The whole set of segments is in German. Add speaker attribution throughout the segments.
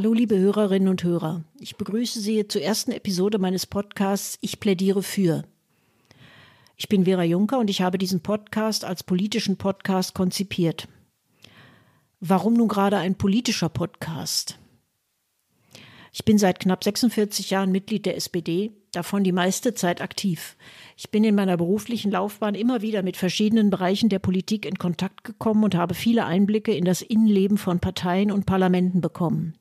Speaker 1: Hallo, liebe Hörerinnen und Hörer. Ich begrüße Sie zur ersten Episode meines Podcasts Ich plädiere für. Ich bin Vera Juncker und ich habe diesen Podcast als politischen Podcast konzipiert. Warum nun gerade ein politischer Podcast? Ich bin seit knapp 46 Jahren Mitglied der SPD, davon die meiste Zeit aktiv. Ich bin in meiner beruflichen Laufbahn immer wieder mit verschiedenen Bereichen der Politik in Kontakt gekommen und habe viele Einblicke in das Innenleben von Parteien und Parlamenten bekommen.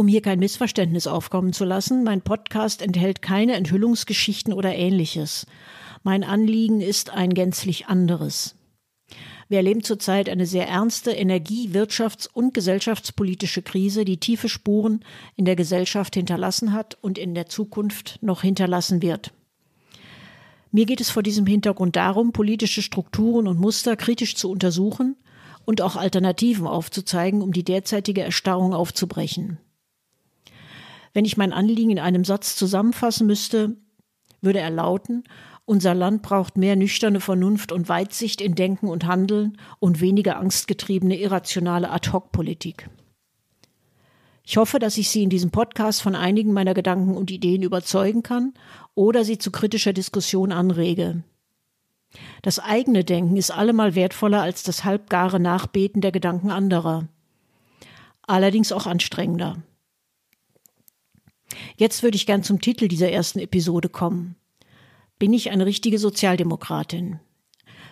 Speaker 1: Um hier kein Missverständnis aufkommen zu lassen, mein Podcast enthält keine Enthüllungsgeschichten oder ähnliches. Mein Anliegen ist ein gänzlich anderes. Wir erleben zurzeit eine sehr ernste Energie-, Wirtschafts- und gesellschaftspolitische Krise, die tiefe Spuren in der Gesellschaft hinterlassen hat und in der Zukunft noch hinterlassen wird. Mir geht es vor diesem Hintergrund darum, politische Strukturen und Muster kritisch zu untersuchen und auch Alternativen aufzuzeigen, um die derzeitige Erstarrung aufzubrechen. Wenn ich mein Anliegen in einem Satz zusammenfassen müsste, würde er lauten, unser Land braucht mehr nüchterne Vernunft und Weitsicht in Denken und Handeln und weniger angstgetriebene, irrationale Ad-hoc-Politik. Ich hoffe, dass ich Sie in diesem Podcast von einigen meiner Gedanken und Ideen überzeugen kann oder Sie zu kritischer Diskussion anrege. Das eigene Denken ist allemal wertvoller als das halbgare Nachbeten der Gedanken anderer. Allerdings auch anstrengender. Jetzt würde ich gern zum Titel dieser ersten Episode kommen. Bin ich eine richtige Sozialdemokratin?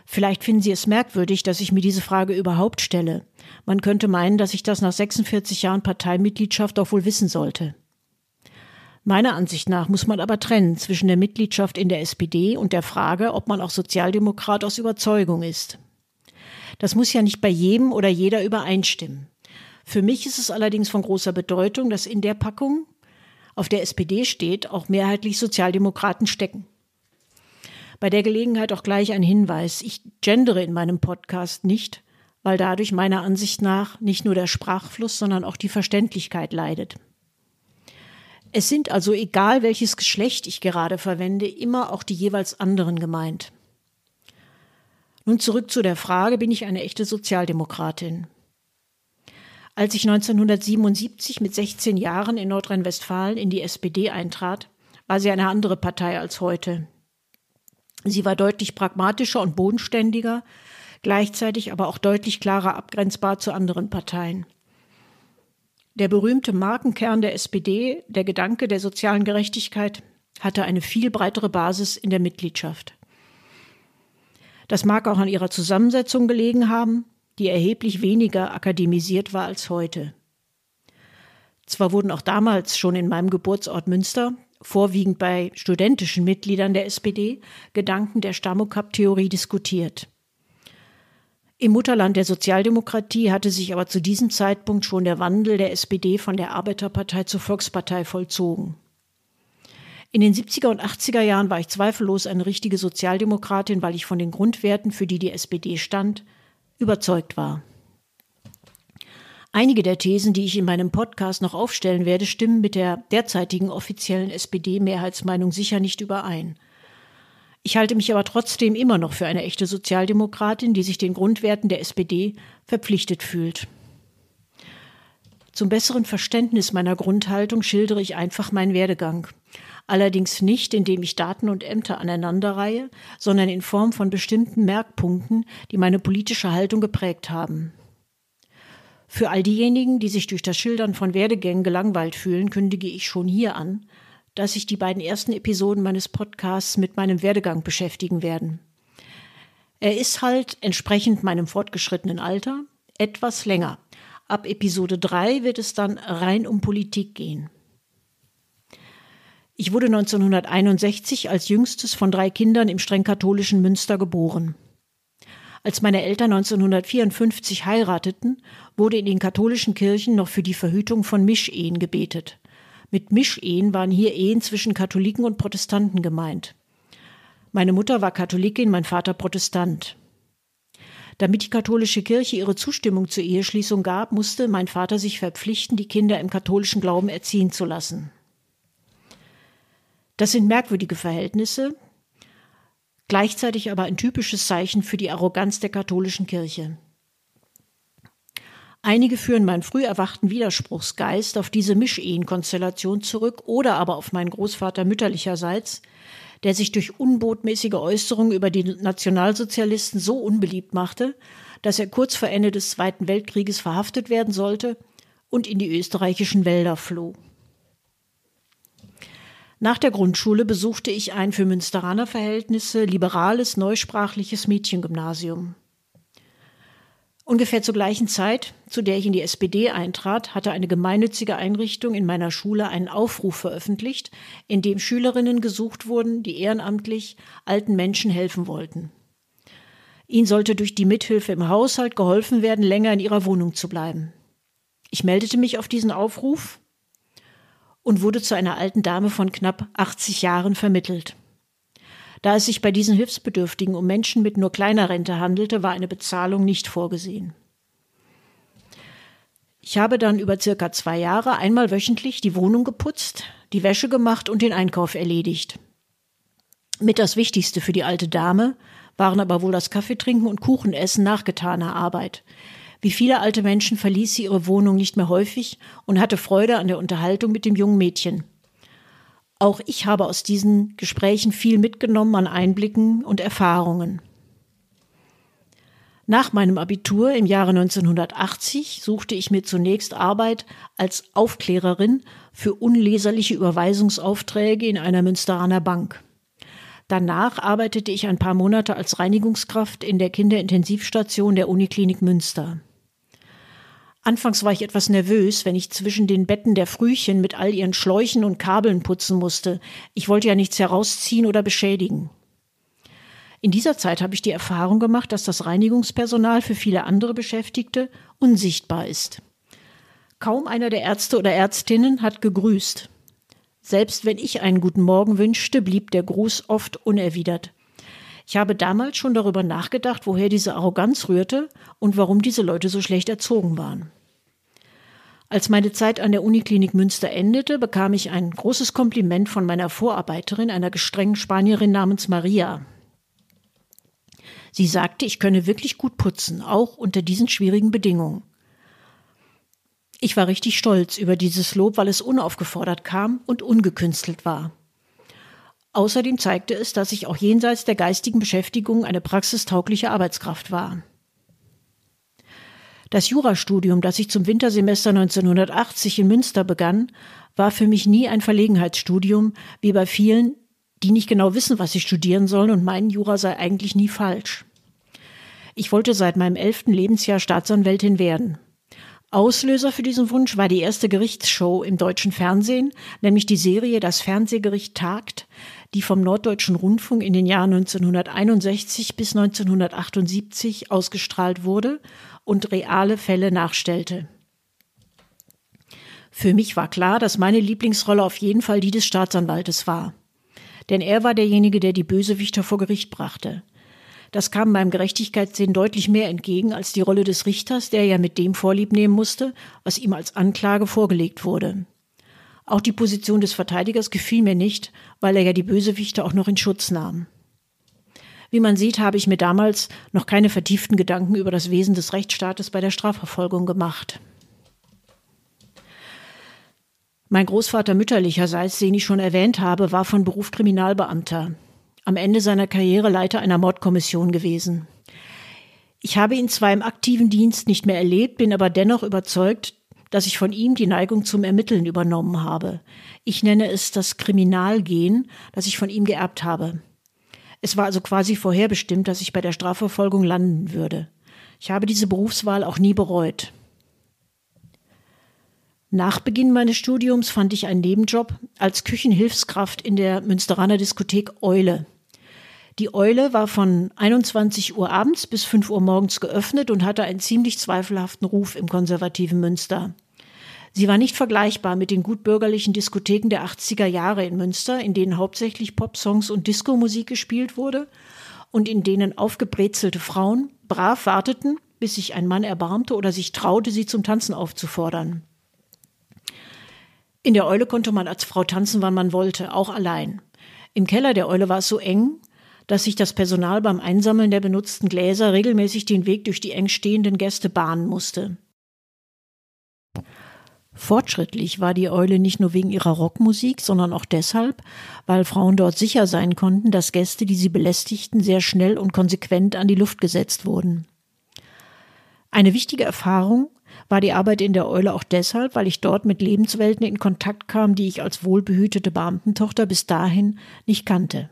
Speaker 1: Vielleicht finden Sie es merkwürdig, dass ich mir diese Frage überhaupt stelle. Man könnte meinen, dass ich das nach 46 Jahren Parteimitgliedschaft doch wohl wissen sollte. Meiner Ansicht nach muss man aber trennen zwischen der Mitgliedschaft in der SPD und der Frage, ob man auch Sozialdemokrat aus Überzeugung ist. Das muss ja nicht bei jedem oder jeder übereinstimmen. Für mich ist es allerdings von großer Bedeutung, dass in der Packung auf der SPD steht, auch mehrheitlich Sozialdemokraten stecken. Bei der Gelegenheit auch gleich ein Hinweis. Ich gendere in meinem Podcast nicht, weil dadurch meiner Ansicht nach nicht nur der Sprachfluss, sondern auch die Verständlichkeit leidet. Es sind also egal welches Geschlecht ich gerade verwende, immer auch die jeweils anderen gemeint. Nun zurück zu der Frage, bin ich eine echte Sozialdemokratin? Als ich 1977 mit 16 Jahren in Nordrhein-Westfalen in die SPD eintrat, war sie eine andere Partei als heute. Sie war deutlich pragmatischer und bodenständiger, gleichzeitig aber auch deutlich klarer abgrenzbar zu anderen Parteien. Der berühmte Markenkern der SPD, der Gedanke der sozialen Gerechtigkeit, hatte eine viel breitere Basis in der Mitgliedschaft. Das mag auch an ihrer Zusammensetzung gelegen haben, die erheblich weniger akademisiert war als heute. Zwar wurden auch damals schon in meinem Geburtsort Münster, vorwiegend bei studentischen Mitgliedern der SPD, Gedanken der Stammokap-Theorie diskutiert. Im Mutterland der Sozialdemokratie hatte sich aber zu diesem Zeitpunkt schon der Wandel der SPD von der Arbeiterpartei zur Volkspartei vollzogen. In den 70er und 80er Jahren war ich zweifellos eine richtige Sozialdemokratin, weil ich von den Grundwerten, für die die SPD stand, überzeugt war. Einige der Thesen, die ich in meinem Podcast noch aufstellen werde, stimmen mit der derzeitigen offiziellen SPD-Mehrheitsmeinung sicher nicht überein. Ich halte mich aber trotzdem immer noch für eine echte Sozialdemokratin, die sich den Grundwerten der SPD verpflichtet fühlt. Zum besseren Verständnis meiner Grundhaltung schildere ich einfach meinen Werdegang. Allerdings nicht, indem ich Daten und Ämter aneinanderreihe, sondern in Form von bestimmten Merkpunkten, die meine politische Haltung geprägt haben. Für all diejenigen, die sich durch das Schildern von Werdegängen gelangweilt fühlen, kündige ich schon hier an, dass sich die beiden ersten Episoden meines Podcasts mit meinem Werdegang beschäftigen werden. Er ist halt entsprechend meinem fortgeschrittenen Alter etwas länger, Ab Episode 3 wird es dann rein um Politik gehen. Ich wurde 1961 als jüngstes von drei Kindern im streng katholischen Münster geboren. Als meine Eltern 1954 heirateten, wurde in den katholischen Kirchen noch für die Verhütung von Mischehen gebetet. Mit Mischehen waren hier Ehen zwischen Katholiken und Protestanten gemeint. Meine Mutter war Katholikin, mein Vater Protestant. Damit die katholische Kirche ihre Zustimmung zur Eheschließung gab, musste mein Vater sich verpflichten, die Kinder im katholischen Glauben erziehen zu lassen. Das sind merkwürdige Verhältnisse, gleichzeitig aber ein typisches Zeichen für die Arroganz der katholischen Kirche. Einige führen meinen früh erwachten Widerspruchsgeist auf diese Mischehenkonstellation zurück oder aber auf meinen Großvater mütterlicherseits, der sich durch unbotmäßige Äußerungen über die Nationalsozialisten so unbeliebt machte, dass er kurz vor Ende des Zweiten Weltkrieges verhaftet werden sollte und in die österreichischen Wälder floh. Nach der Grundschule besuchte ich ein für Münsteraner Verhältnisse liberales, neusprachliches Mädchengymnasium. Ungefähr zur gleichen Zeit, zu der ich in die SPD eintrat, hatte eine gemeinnützige Einrichtung in meiner Schule einen Aufruf veröffentlicht, in dem Schülerinnen gesucht wurden, die ehrenamtlich alten Menschen helfen wollten. Ihnen sollte durch die Mithilfe im Haushalt geholfen werden, länger in ihrer Wohnung zu bleiben. Ich meldete mich auf diesen Aufruf und wurde zu einer alten Dame von knapp 80 Jahren vermittelt. Da es sich bei diesen Hilfsbedürftigen um Menschen mit nur kleiner Rente handelte, war eine Bezahlung nicht vorgesehen. Ich habe dann über circa zwei Jahre einmal wöchentlich die Wohnung geputzt, die Wäsche gemacht und den Einkauf erledigt. Mit das Wichtigste für die alte Dame waren aber wohl das Kaffeetrinken und Kuchenessen nach getaner Arbeit. Wie viele alte Menschen verließ sie ihre Wohnung nicht mehr häufig und hatte Freude an der Unterhaltung mit dem jungen Mädchen. Auch ich habe aus diesen Gesprächen viel mitgenommen an Einblicken und Erfahrungen. Nach meinem Abitur im Jahre 1980 suchte ich mir zunächst Arbeit als Aufklärerin für unleserliche Überweisungsaufträge in einer Münsteraner Bank. Danach arbeitete ich ein paar Monate als Reinigungskraft in der Kinderintensivstation der Uniklinik Münster. Anfangs war ich etwas nervös, wenn ich zwischen den Betten der Frühchen mit all ihren Schläuchen und Kabeln putzen musste. Ich wollte ja nichts herausziehen oder beschädigen. In dieser Zeit habe ich die Erfahrung gemacht, dass das Reinigungspersonal für viele andere Beschäftigte unsichtbar ist. Kaum einer der Ärzte oder Ärztinnen hat gegrüßt. Selbst wenn ich einen guten Morgen wünschte, blieb der Gruß oft unerwidert. Ich habe damals schon darüber nachgedacht, woher diese Arroganz rührte und warum diese Leute so schlecht erzogen waren. Als meine Zeit an der Uniklinik Münster endete, bekam ich ein großes Kompliment von meiner Vorarbeiterin, einer gestrengen Spanierin namens Maria. Sie sagte, ich könne wirklich gut putzen, auch unter diesen schwierigen Bedingungen. Ich war richtig stolz über dieses Lob, weil es unaufgefordert kam und ungekünstelt war. Außerdem zeigte es, dass ich auch jenseits der geistigen Beschäftigung eine praxistaugliche Arbeitskraft war. Das Jurastudium, das ich zum Wintersemester 1980 in Münster begann, war für mich nie ein Verlegenheitsstudium, wie bei vielen, die nicht genau wissen, was sie studieren sollen und meinen, Jura sei eigentlich nie falsch. Ich wollte seit meinem elften Lebensjahr Staatsanwältin werden. Auslöser für diesen Wunsch war die erste Gerichtsshow im deutschen Fernsehen, nämlich die Serie Das Fernsehgericht tagt, die vom Norddeutschen Rundfunk in den Jahren 1961 bis 1978 ausgestrahlt wurde und reale Fälle nachstellte. Für mich war klar, dass meine Lieblingsrolle auf jeden Fall die des Staatsanwaltes war. Denn er war derjenige, der die Bösewichter vor Gericht brachte. Das kam meinem Gerechtigkeitssinn deutlich mehr entgegen als die Rolle des Richters, der ja mit dem Vorlieb nehmen musste, was ihm als Anklage vorgelegt wurde. Auch die Position des Verteidigers gefiel mir nicht, weil er ja die Bösewichter auch noch in Schutz nahm. Wie man sieht, habe ich mir damals noch keine vertieften Gedanken über das Wesen des Rechtsstaates bei der Strafverfolgung gemacht. Mein Großvater mütterlicherseits, den ich schon erwähnt habe, war von Beruf Kriminalbeamter. Am Ende seiner Karriere Leiter einer Mordkommission gewesen. Ich habe ihn zwar im aktiven Dienst nicht mehr erlebt, bin aber dennoch überzeugt, dass ich von ihm die Neigung zum Ermitteln übernommen habe. Ich nenne es das Kriminalgehen, das ich von ihm geerbt habe. Es war also quasi vorherbestimmt, dass ich bei der Strafverfolgung landen würde. Ich habe diese Berufswahl auch nie bereut. Nach Beginn meines Studiums fand ich einen Nebenjob als Küchenhilfskraft in der Münsteraner Diskothek Eule. Die Eule war von 21 Uhr abends bis 5 Uhr morgens geöffnet und hatte einen ziemlich zweifelhaften Ruf im konservativen Münster. Sie war nicht vergleichbar mit den gutbürgerlichen Diskotheken der 80er Jahre in Münster, in denen hauptsächlich Popsongs und Diskomusik gespielt wurde und in denen aufgebrezelte Frauen brav warteten, bis sich ein Mann erbarmte oder sich traute, sie zum Tanzen aufzufordern. In der Eule konnte man als Frau tanzen, wann man wollte, auch allein. Im Keller der Eule war es so eng, dass sich das Personal beim Einsammeln der benutzten Gläser regelmäßig den Weg durch die eng stehenden Gäste bahnen musste. Fortschrittlich war die Eule nicht nur wegen ihrer Rockmusik, sondern auch deshalb, weil Frauen dort sicher sein konnten, dass Gäste, die sie belästigten, sehr schnell und konsequent an die Luft gesetzt wurden. Eine wichtige Erfahrung war die Arbeit in der Eule auch deshalb, weil ich dort mit Lebenswelten in Kontakt kam, die ich als wohlbehütete Beamtentochter bis dahin nicht kannte.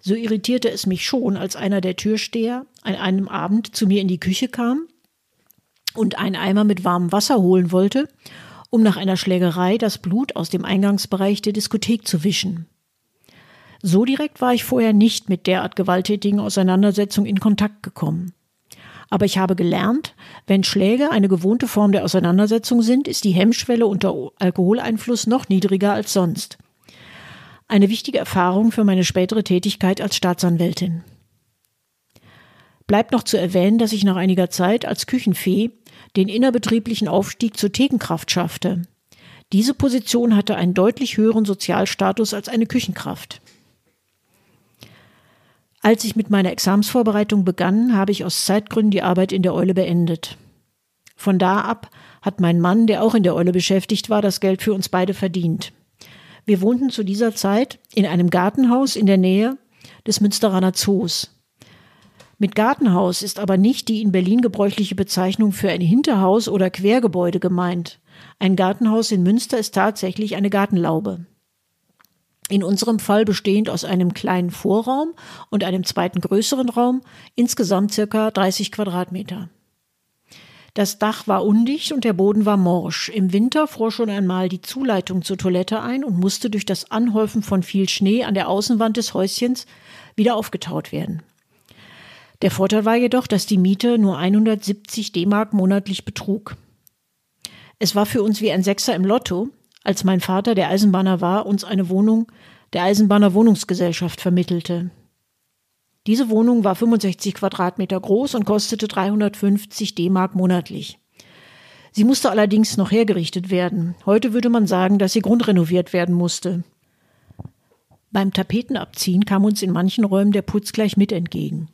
Speaker 1: So irritierte es mich schon, als einer der Türsteher an einem Abend zu mir in die Küche kam und einen Eimer mit warmem Wasser holen wollte um nach einer Schlägerei das Blut aus dem Eingangsbereich der Diskothek zu wischen. So direkt war ich vorher nicht mit derart gewalttätigen Auseinandersetzungen in Kontakt gekommen. Aber ich habe gelernt, wenn Schläge eine gewohnte Form der Auseinandersetzung sind, ist die Hemmschwelle unter Alkoholeinfluss noch niedriger als sonst. Eine wichtige Erfahrung für meine spätere Tätigkeit als Staatsanwältin. Bleibt noch zu erwähnen, dass ich nach einiger Zeit als Küchenfee den innerbetrieblichen Aufstieg zur Thekenkraft schaffte. Diese Position hatte einen deutlich höheren Sozialstatus als eine Küchenkraft. Als ich mit meiner Examsvorbereitung begann, habe ich aus Zeitgründen die Arbeit in der Eule beendet. Von da ab hat mein Mann, der auch in der Eule beschäftigt war, das Geld für uns beide verdient. Wir wohnten zu dieser Zeit in einem Gartenhaus in der Nähe des Münsteraner Zoos. Mit Gartenhaus ist aber nicht die in Berlin gebräuchliche Bezeichnung für ein Hinterhaus oder Quergebäude gemeint. Ein Gartenhaus in Münster ist tatsächlich eine Gartenlaube. In unserem Fall bestehend aus einem kleinen Vorraum und einem zweiten größeren Raum, insgesamt circa 30 Quadratmeter. Das Dach war undicht und der Boden war morsch. Im Winter fror schon einmal die Zuleitung zur Toilette ein und musste durch das Anhäufen von viel Schnee an der Außenwand des Häuschens wieder aufgetaut werden. Der Vorteil war jedoch, dass die Miete nur 170 D-Mark monatlich betrug. Es war für uns wie ein Sechser im Lotto, als mein Vater, der Eisenbahner war, uns eine Wohnung der Eisenbahner Wohnungsgesellschaft vermittelte. Diese Wohnung war 65 Quadratmeter groß und kostete 350 D-Mark monatlich. Sie musste allerdings noch hergerichtet werden. Heute würde man sagen, dass sie grundrenoviert werden musste. Beim Tapetenabziehen kam uns in manchen Räumen der Putz gleich mit entgegen.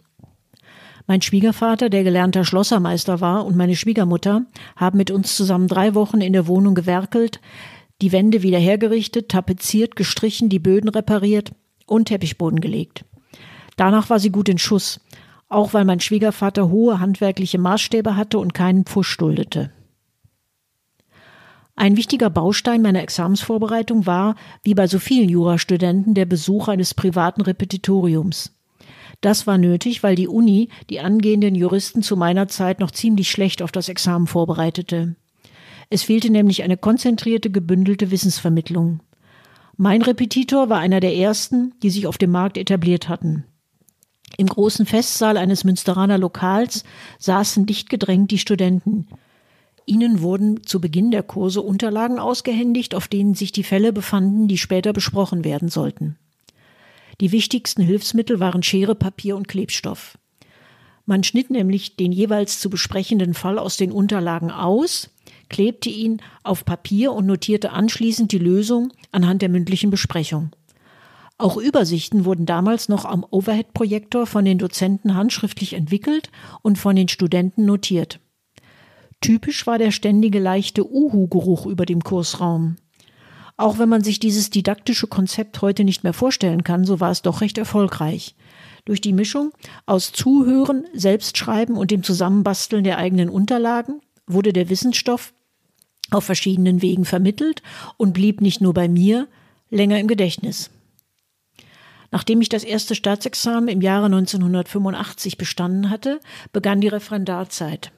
Speaker 1: Mein Schwiegervater, der gelernter Schlossermeister war, und meine Schwiegermutter haben mit uns zusammen drei Wochen in der Wohnung gewerkelt, die Wände wieder hergerichtet, tapeziert, gestrichen, die Böden repariert und Teppichboden gelegt. Danach war sie gut in Schuss, auch weil mein Schwiegervater hohe handwerkliche Maßstäbe hatte und keinen Pfusch duldete. Ein wichtiger Baustein meiner Examensvorbereitung war, wie bei so vielen Jurastudenten, der Besuch eines privaten Repetitoriums. Das war nötig, weil die Uni die angehenden Juristen zu meiner Zeit noch ziemlich schlecht auf das Examen vorbereitete. Es fehlte nämlich eine konzentrierte, gebündelte Wissensvermittlung. Mein Repetitor war einer der ersten, die sich auf dem Markt etabliert hatten. Im großen Festsaal eines Münsteraner Lokals saßen dicht gedrängt die Studenten. Ihnen wurden zu Beginn der Kurse Unterlagen ausgehändigt, auf denen sich die Fälle befanden, die später besprochen werden sollten. Die wichtigsten Hilfsmittel waren Schere, Papier und Klebstoff. Man schnitt nämlich den jeweils zu besprechenden Fall aus den Unterlagen aus, klebte ihn auf Papier und notierte anschließend die Lösung anhand der mündlichen Besprechung. Auch Übersichten wurden damals noch am Overhead-Projektor von den Dozenten handschriftlich entwickelt und von den Studenten notiert. Typisch war der ständige leichte Uhu-Geruch über dem Kursraum. Auch wenn man sich dieses didaktische Konzept heute nicht mehr vorstellen kann, so war es doch recht erfolgreich. Durch die Mischung aus Zuhören, Selbstschreiben und dem Zusammenbasteln der eigenen Unterlagen wurde der Wissensstoff auf verschiedenen Wegen vermittelt und blieb nicht nur bei mir länger im Gedächtnis. Nachdem ich das erste Staatsexamen im Jahre 1985 bestanden hatte, begann die Referendarzeit.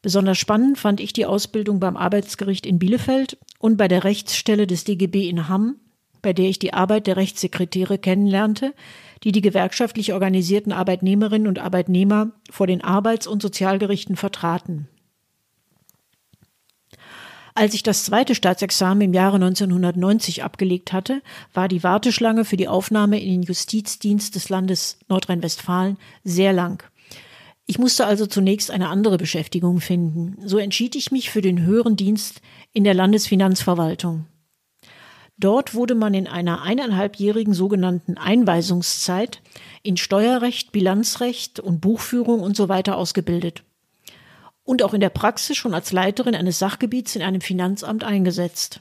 Speaker 1: Besonders spannend fand ich die Ausbildung beim Arbeitsgericht in Bielefeld und bei der Rechtsstelle des DGB in Hamm, bei der ich die Arbeit der Rechtssekretäre kennenlernte, die die gewerkschaftlich organisierten Arbeitnehmerinnen und Arbeitnehmer vor den Arbeits- und Sozialgerichten vertraten. Als ich das zweite Staatsexamen im Jahre 1990 abgelegt hatte, war die Warteschlange für die Aufnahme in den Justizdienst des Landes Nordrhein-Westfalen sehr lang. Ich musste also zunächst eine andere Beschäftigung finden. So entschied ich mich für den höheren Dienst in der Landesfinanzverwaltung. Dort wurde man in einer eineinhalbjährigen sogenannten Einweisungszeit in Steuerrecht, Bilanzrecht und Buchführung und so weiter ausgebildet. Und auch in der Praxis schon als Leiterin eines Sachgebiets in einem Finanzamt eingesetzt.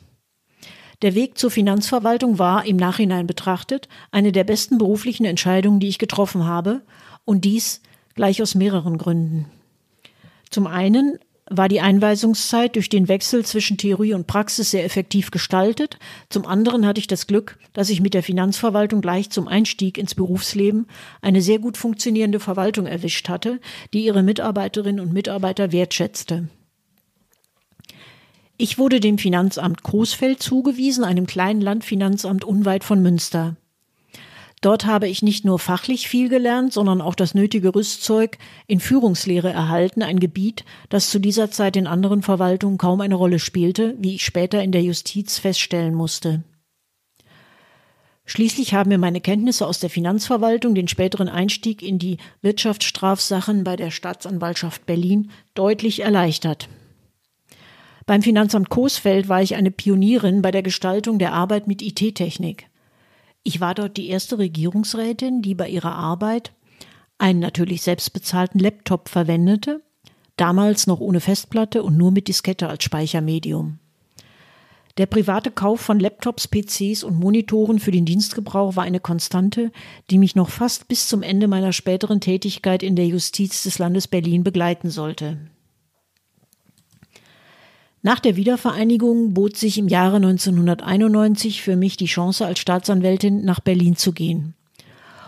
Speaker 1: Der Weg zur Finanzverwaltung war, im Nachhinein betrachtet, eine der besten beruflichen Entscheidungen, die ich getroffen habe, und dies gleich aus mehreren Gründen. Zum einen war die Einweisungszeit durch den Wechsel zwischen Theorie und Praxis sehr effektiv gestaltet. Zum anderen hatte ich das Glück, dass ich mit der Finanzverwaltung gleich zum Einstieg ins Berufsleben eine sehr gut funktionierende Verwaltung erwischt hatte, die ihre Mitarbeiterinnen und Mitarbeiter wertschätzte. Ich wurde dem Finanzamt Coesfeld zugewiesen, einem kleinen Landfinanzamt unweit von Münster. Dort habe ich nicht nur fachlich viel gelernt, sondern auch das nötige Rüstzeug in Führungslehre erhalten, ein Gebiet, das zu dieser Zeit in anderen Verwaltungen kaum eine Rolle spielte, wie ich später in der Justiz feststellen musste. Schließlich haben mir meine Kenntnisse aus der Finanzverwaltung den späteren Einstieg in die Wirtschaftsstrafsachen bei der Staatsanwaltschaft Berlin deutlich erleichtert. Beim Finanzamt Coesfeld war ich eine Pionierin bei der Gestaltung der Arbeit mit IT-Technik. Ich war dort die erste Regierungsrätin, die bei ihrer Arbeit einen natürlich selbstbezahlten Laptop verwendete, damals noch ohne Festplatte und nur mit Diskette als Speichermedium. Der private Kauf von Laptops, PCs und Monitoren für den Dienstgebrauch war eine Konstante, die mich noch fast bis zum Ende meiner späteren Tätigkeit in der Justiz des Landes Berlin begleiten sollte. Nach der Wiedervereinigung bot sich im Jahre 1991 für mich die Chance, als Staatsanwältin nach Berlin zu gehen.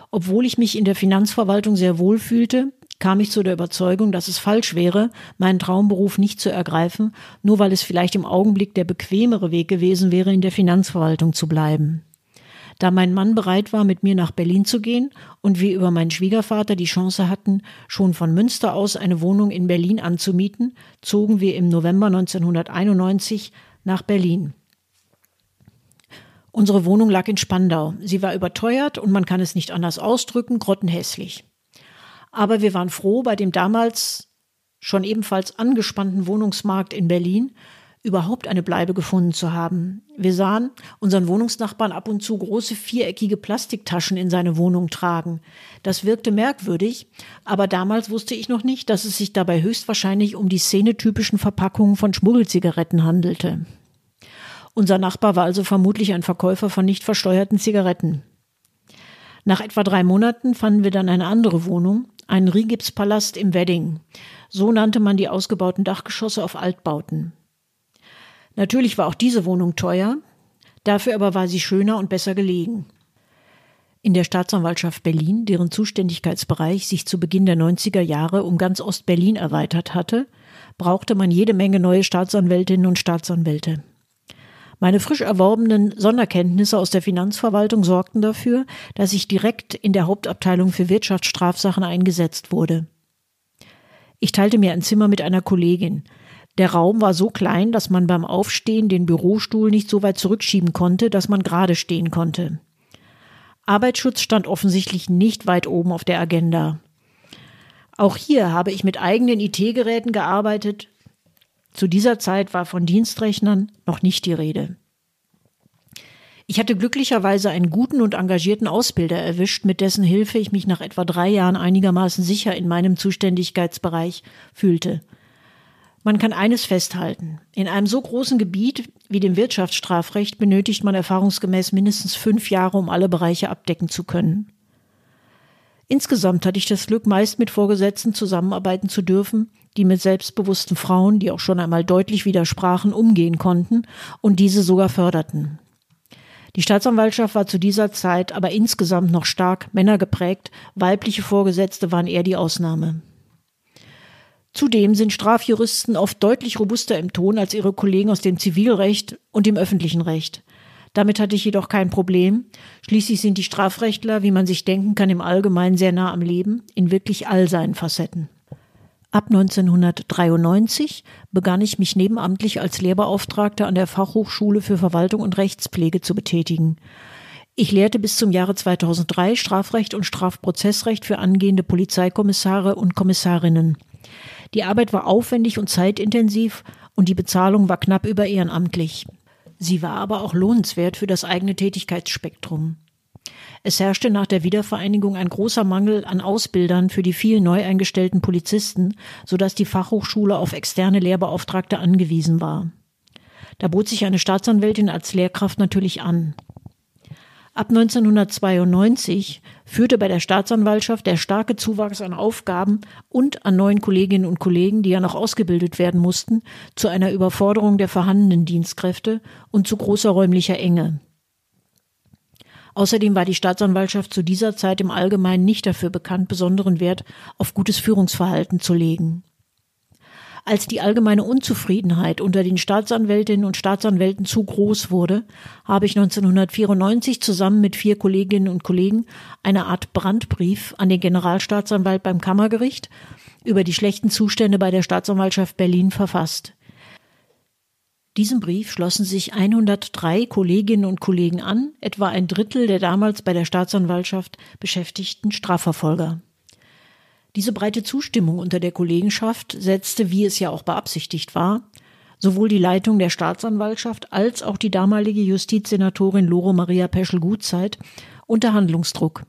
Speaker 1: Obwohl ich mich in der Finanzverwaltung sehr wohl fühlte, kam ich zu der Überzeugung, dass es falsch wäre, meinen Traumberuf nicht zu ergreifen, nur weil es vielleicht im Augenblick der bequemere Weg gewesen wäre, in der Finanzverwaltung zu bleiben. Da mein Mann bereit war, mit mir nach Berlin zu gehen und wir über meinen Schwiegervater die Chance hatten, schon von Münster aus eine Wohnung in Berlin anzumieten, zogen wir im November 1991 nach Berlin. Unsere Wohnung lag in Spandau. Sie war überteuert und man kann es nicht anders ausdrücken, grottenhässlich. Aber wir waren froh, bei dem damals schon ebenfalls angespannten Wohnungsmarkt in Berlin überhaupt eine Bleibe gefunden zu haben. Wir sahen unseren Wohnungsnachbarn ab und zu große viereckige Plastiktaschen in seine Wohnung tragen. Das wirkte merkwürdig, aber damals wusste ich noch nicht, dass es sich dabei höchstwahrscheinlich um die szenetypischen Verpackungen von Schmuggelzigaretten handelte. Unser Nachbar war also vermutlich ein Verkäufer von nicht versteuerten Zigaretten. Nach etwa drei Monaten fanden wir dann eine andere Wohnung, einen Rigipspalast im Wedding. So nannte man die ausgebauten Dachgeschosse auf Altbauten. Natürlich war auch diese Wohnung teuer, dafür aber war sie schöner und besser gelegen. In der Staatsanwaltschaft Berlin, deren Zuständigkeitsbereich sich zu Beginn der 90er Jahre um ganz Ost-Berlin erweitert hatte, brauchte man jede Menge neue Staatsanwältinnen und Staatsanwälte. Meine frisch erworbenen Sonderkenntnisse aus der Finanzverwaltung sorgten dafür, dass ich direkt in der Hauptabteilung für Wirtschaftsstrafsachen eingesetzt wurde. Ich teilte mir ein Zimmer mit einer Kollegin, der Raum war so klein, dass man beim Aufstehen den Bürostuhl nicht so weit zurückschieben konnte, dass man gerade stehen konnte. Arbeitsschutz stand offensichtlich nicht weit oben auf der Agenda. Auch hier habe ich mit eigenen IT-Geräten gearbeitet. Zu dieser Zeit war von Dienstrechnern noch nicht die Rede. Ich hatte glücklicherweise einen guten und engagierten Ausbilder erwischt, mit dessen Hilfe ich mich nach etwa drei Jahren einigermaßen sicher in meinem Zuständigkeitsbereich fühlte. Man kann eines festhalten. In einem so großen Gebiet wie dem Wirtschaftsstrafrecht benötigt man erfahrungsgemäß mindestens fünf Jahre, um alle Bereiche abdecken zu können. Insgesamt hatte ich das Glück, meist mit Vorgesetzten zusammenarbeiten zu dürfen, die mit selbstbewussten Frauen, die auch schon einmal deutlich widersprachen, umgehen konnten und diese sogar förderten. Die Staatsanwaltschaft war zu dieser Zeit aber insgesamt noch stark männergeprägt, weibliche Vorgesetzte waren eher die Ausnahme. Zudem sind Strafjuristen oft deutlich robuster im Ton als ihre Kollegen aus dem Zivilrecht und dem öffentlichen Recht. Damit hatte ich jedoch kein Problem. Schließlich sind die Strafrechtler, wie man sich denken kann, im Allgemeinen sehr nah am Leben, in wirklich all seinen Facetten. Ab 1993 begann ich mich nebenamtlich als Lehrbeauftragter an der Fachhochschule für Verwaltung und Rechtspflege zu betätigen. Ich lehrte bis zum Jahre 2003 Strafrecht und Strafprozessrecht für angehende Polizeikommissare und Kommissarinnen. Die Arbeit war aufwendig und zeitintensiv und die Bezahlung war knapp über ehrenamtlich. Sie war aber auch lohnenswert für das eigene Tätigkeitsspektrum. Es herrschte nach der Wiedervereinigung ein großer Mangel an Ausbildern für die vielen neu eingestellten Polizisten, sodass die Fachhochschule auf externe Lehrbeauftragte angewiesen war. Da bot sich eine Staatsanwältin als Lehrkraft natürlich an. Ab 1992 führte bei der Staatsanwaltschaft der starke Zuwachs an Aufgaben und an neuen Kolleginnen und Kollegen, die ja noch ausgebildet werden mussten, zu einer Überforderung der vorhandenen Dienstkräfte und zu großer räumlicher Enge. Außerdem war die Staatsanwaltschaft zu dieser Zeit im Allgemeinen nicht dafür bekannt, besonderen Wert auf gutes Führungsverhalten zu legen. Als die allgemeine Unzufriedenheit unter den Staatsanwältinnen und Staatsanwälten zu groß wurde, habe ich 1994 zusammen mit vier Kolleginnen und Kollegen eine Art Brandbrief an den Generalstaatsanwalt beim Kammergericht über die schlechten Zustände bei der Staatsanwaltschaft Berlin verfasst. Diesem Brief schlossen sich 103 Kolleginnen und Kollegen an, etwa ein Drittel der damals bei der Staatsanwaltschaft beschäftigten Strafverfolger. Diese breite Zustimmung unter der Kollegenschaft setzte, wie es ja auch beabsichtigt war, sowohl die Leitung der Staatsanwaltschaft als auch die damalige Justizsenatorin Loro Maria Peschel-Gutzeit unter Handlungsdruck.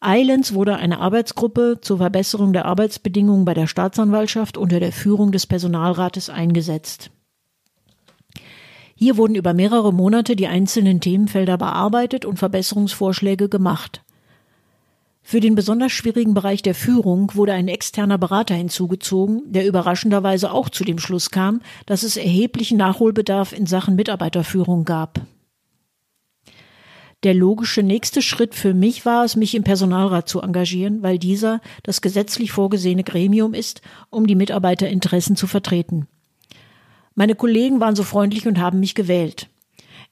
Speaker 1: Eilends wurde eine Arbeitsgruppe zur Verbesserung der Arbeitsbedingungen bei der Staatsanwaltschaft unter der Führung des Personalrates eingesetzt. Hier wurden über mehrere Monate die einzelnen Themenfelder bearbeitet und Verbesserungsvorschläge gemacht. Für den besonders schwierigen Bereich der Führung wurde ein externer Berater hinzugezogen, der überraschenderweise auch zu dem Schluss kam, dass es erheblichen Nachholbedarf in Sachen Mitarbeiterführung gab. Der logische nächste Schritt für mich war es, mich im Personalrat zu engagieren, weil dieser das gesetzlich vorgesehene Gremium ist, um die Mitarbeiterinteressen zu vertreten. Meine Kollegen waren so freundlich und haben mich gewählt.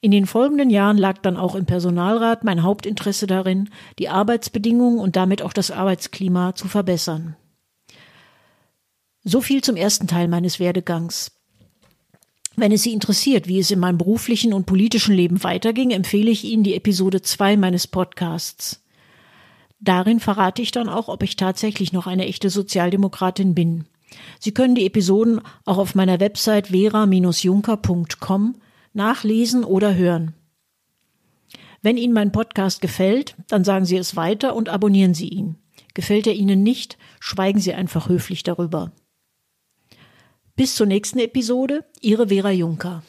Speaker 1: In den folgenden Jahren lag dann auch im Personalrat mein Hauptinteresse darin, die Arbeitsbedingungen und damit auch das Arbeitsklima zu verbessern. So viel zum ersten Teil meines Werdegangs. Wenn es Sie interessiert, wie es in meinem beruflichen und politischen Leben weiterging, empfehle ich Ihnen die Episode 2 meines Podcasts. Darin verrate ich dann auch, ob ich tatsächlich noch eine echte Sozialdemokratin bin. Sie können die Episoden auch auf meiner Website vera-junker.com nachlesen oder hören. Wenn Ihnen mein Podcast gefällt, dann sagen Sie es weiter und abonnieren Sie ihn. Gefällt er Ihnen nicht, schweigen Sie einfach höflich darüber. Bis zur nächsten Episode, Ihre Vera Juncker.